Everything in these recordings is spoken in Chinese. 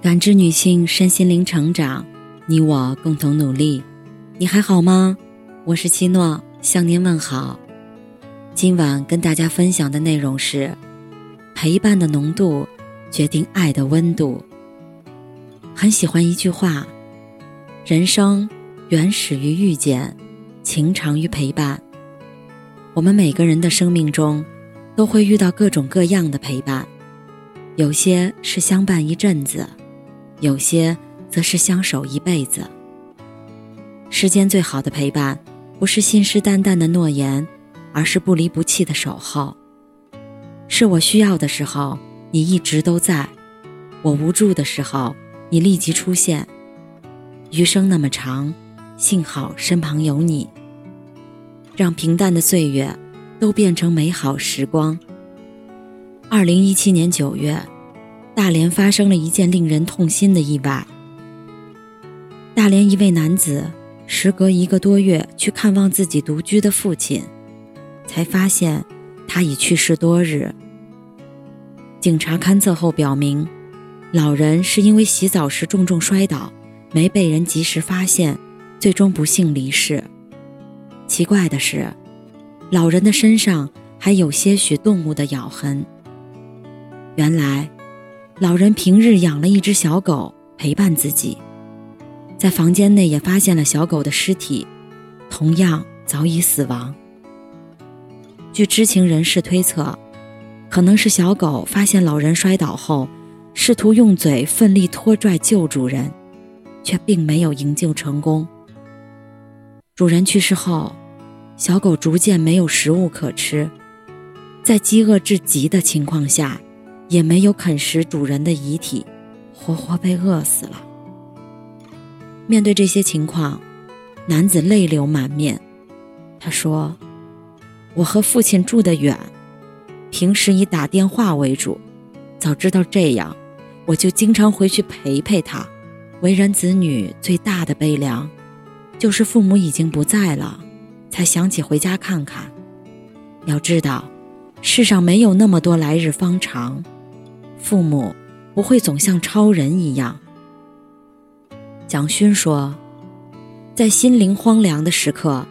感知女性身心灵成长，你我共同努力。你还好吗？我是七诺，向您问好。今晚跟大家分享的内容是：陪伴的浓度决定爱的温度。很喜欢一句话：人生原始于遇见，情长于陪伴。我们每个人的生命中，都会遇到各种各样的陪伴，有些是相伴一阵子。有些则是相守一辈子。世间最好的陪伴，不是信誓旦旦的诺言，而是不离不弃的守候。是我需要的时候，你一直都在；我无助的时候，你立即出现。余生那么长，幸好身旁有你，让平淡的岁月都变成美好时光。二零一七年九月。大连发生了一件令人痛心的意外。大连一位男子时隔一个多月去看望自己独居的父亲，才发现他已去世多日。警察勘测后表明，老人是因为洗澡时重重摔倒，没被人及时发现，最终不幸离世。奇怪的是，老人的身上还有些许动物的咬痕。原来。老人平日养了一只小狗陪伴自己，在房间内也发现了小狗的尸体，同样早已死亡。据知情人士推测，可能是小狗发现老人摔倒后，试图用嘴奋力拖拽救主人，却并没有营救成功。主人去世后，小狗逐渐没有食物可吃，在饥饿至极的情况下。也没有啃食主人的遗体，活活被饿死了。面对这些情况，男子泪流满面。他说：“我和父亲住得远，平时以打电话为主。早知道这样，我就经常回去陪陪他。为人子女最大的悲凉，就是父母已经不在了，才想起回家看看。要知道，世上没有那么多来日方长。”父母不会总像超人一样。蒋勋说，在心灵荒凉的时刻，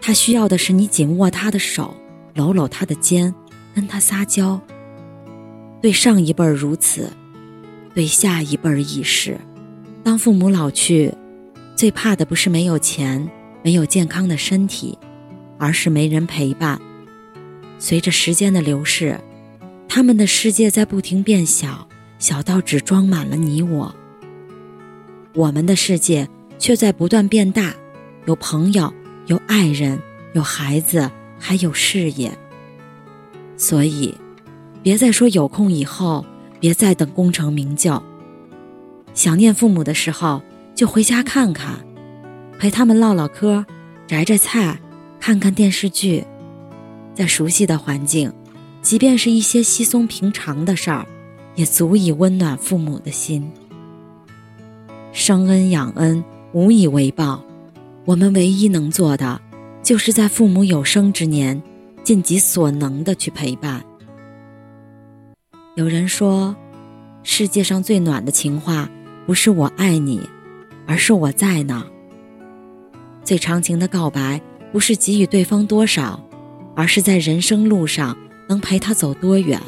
他需要的是你紧握他的手，搂搂他的肩，跟他撒娇。对上一辈儿如此，对下一辈儿亦是。当父母老去，最怕的不是没有钱、没有健康的身体，而是没人陪伴。随着时间的流逝。他们的世界在不停变小，小到只装满了你我。我们的世界却在不断变大，有朋友，有爱人，有孩子，还有事业。所以，别再说有空以后，别再等功成名就。想念父母的时候，就回家看看，陪他们唠唠嗑，摘摘菜，看看电视剧，在熟悉的环境。即便是一些稀松平常的事儿，也足以温暖父母的心。生恩养恩，无以为报，我们唯一能做的，就是在父母有生之年，尽己所能的去陪伴。有人说，世界上最暖的情话，不是我爱你，而是我在呢。最长情的告白，不是给予对方多少，而是在人生路上。能陪他走多远？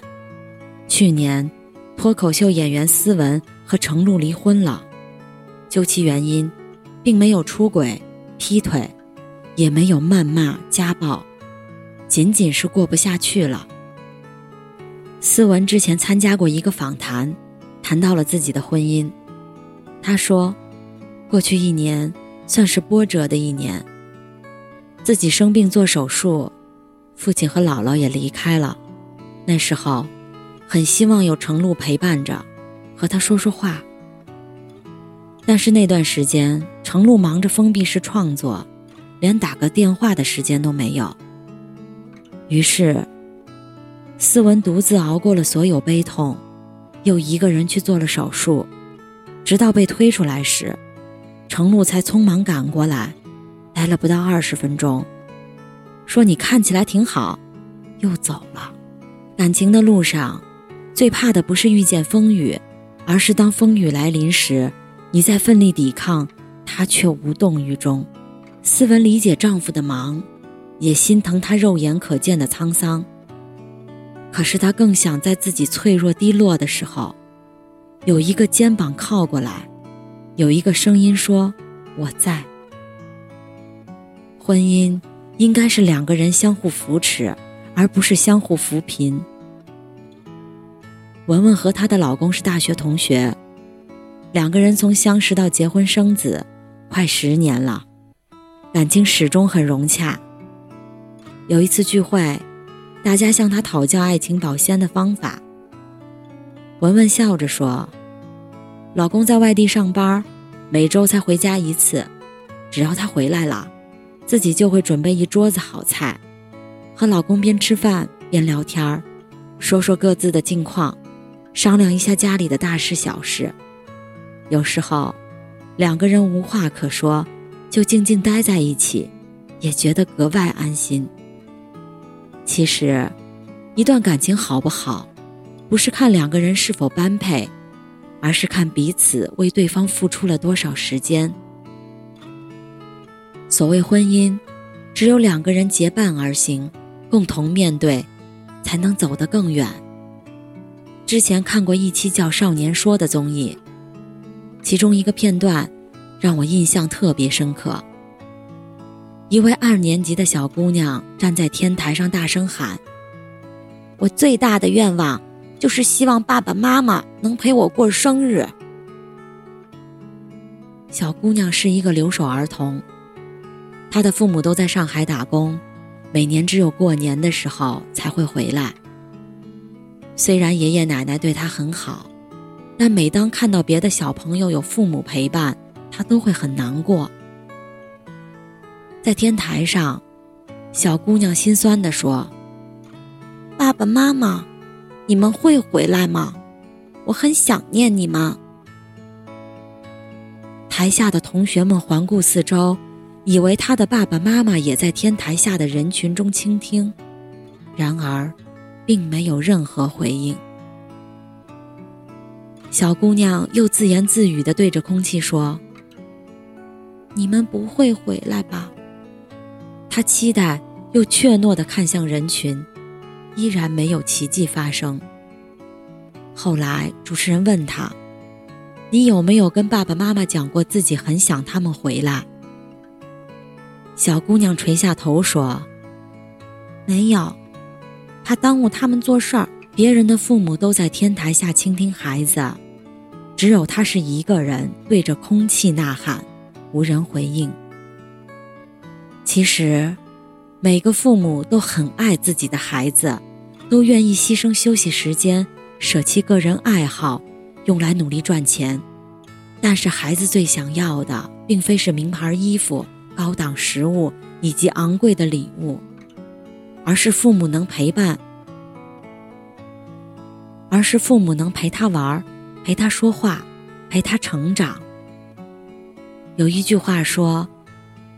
去年，脱口秀演员斯文和程璐离婚了。究其原因，并没有出轨、劈腿，也没有谩骂、家暴，仅仅是过不下去了。斯文之前参加过一个访谈，谈到了自己的婚姻。他说，过去一年算是波折的一年。自己生病做手术。父亲和姥姥也离开了，那时候，很希望有程璐陪伴着，和他说说话。但是那段时间，程璐忙着封闭式创作，连打个电话的时间都没有。于是，思文独自熬过了所有悲痛，又一个人去做了手术，直到被推出来时，程璐才匆忙赶过来，待了不到二十分钟。说你看起来挺好，又走了。感情的路上，最怕的不是遇见风雨，而是当风雨来临时，你在奋力抵抗，他却无动于衷。思文理解丈夫的忙，也心疼他肉眼可见的沧桑。可是她更想在自己脆弱低落的时候，有一个肩膀靠过来，有一个声音说：“我在。”婚姻应该是两个人相互扶持，而不是相互扶贫。文文和她的老公是大学同学，两个人从相识到结婚生子，快十年了，感情始终很融洽。有一次聚会。大家向他讨教爱情保鲜的方法。文文笑着说：“老公在外地上班，每周才回家一次。只要他回来了，自己就会准备一桌子好菜，和老公边吃饭边聊天儿，说说各自的近况，商量一下家里的大事小事。有时候，两个人无话可说，就静静待在一起，也觉得格外安心。”其实，一段感情好不好，不是看两个人是否般配，而是看彼此为对方付出了多少时间。所谓婚姻，只有两个人结伴而行，共同面对，才能走得更远。之前看过一期叫《少年说》的综艺，其中一个片段让我印象特别深刻。一位二年级的小姑娘站在天台上大声喊：“我最大的愿望就是希望爸爸妈妈能陪我过生日。”小姑娘是一个留守儿童，他的父母都在上海打工，每年只有过年的时候才会回来。虽然爷爷奶奶对他很好，但每当看到别的小朋友有父母陪伴，他都会很难过。在天台上，小姑娘心酸地说：“爸爸妈妈，你们会回来吗？我很想念你们。”台下的同学们环顾四周，以为他的爸爸妈妈也在天台下的人群中倾听，然而，并没有任何回应。小姑娘又自言自语地对着空气说：“你们不会回来吧？”他期待又怯懦地看向人群，依然没有奇迹发生。后来主持人问他：“你有没有跟爸爸妈妈讲过自己很想他们回来？”小姑娘垂下头说：“没有，怕耽误他们做事儿。别人的父母都在天台下倾听孩子，只有他是一个人对着空气呐喊，无人回应。”其实，每个父母都很爱自己的孩子，都愿意牺牲休息时间，舍弃个人爱好，用来努力赚钱。但是，孩子最想要的，并非是名牌衣服、高档食物以及昂贵的礼物，而是父母能陪伴，而是父母能陪他玩，陪他说话，陪他成长。有一句话说。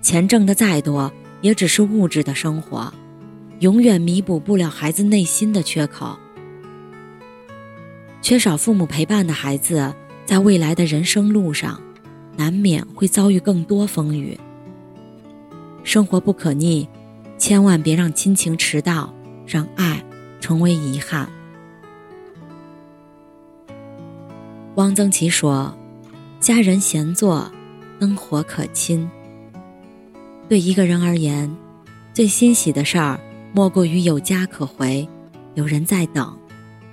钱挣的再多，也只是物质的生活，永远弥补不了孩子内心的缺口。缺少父母陪伴的孩子，在未来的人生路上，难免会遭遇更多风雨。生活不可逆，千万别让亲情迟到，让爱成为遗憾。汪曾祺说：“家人闲坐，灯火可亲。”对一个人而言，最欣喜的事儿莫过于有家可回，有人在等，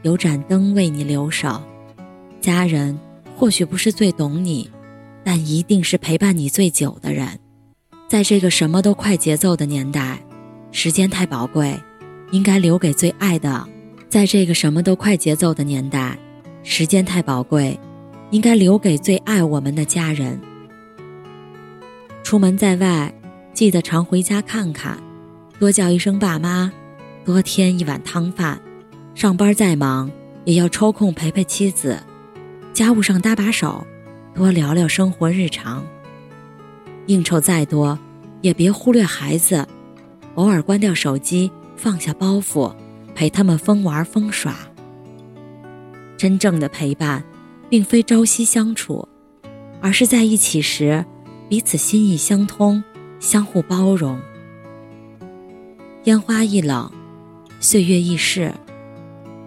有盏灯为你留守。家人或许不是最懂你，但一定是陪伴你最久的人。在这个什么都快节奏的年代，时间太宝贵，应该留给最爱的。在这个什么都快节奏的年代，时间太宝贵，应该留给最爱我们的家人。出门在外。记得常回家看看，多叫一声爸妈，多添一碗汤饭。上班再忙，也要抽空陪陪妻子，家务上搭把手，多聊聊生活日常。应酬再多，也别忽略孩子，偶尔关掉手机，放下包袱，陪他们疯玩疯耍。真正的陪伴，并非朝夕相处，而是在一起时，彼此心意相通，相互包容。烟花易冷，岁月易逝，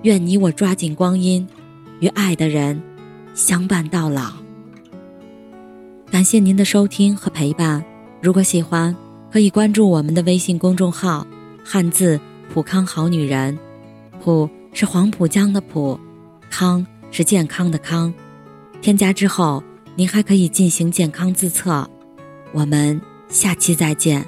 愿你我抓紧光阴，与爱的人相伴到老。感谢您的收听和陪伴，如果喜欢，可以关注我们的微信公众号“汉字普康好女人”，普是黄浦江的浦，康是健康的康。添加之后，您还可以进行健康自测。我们下期再见。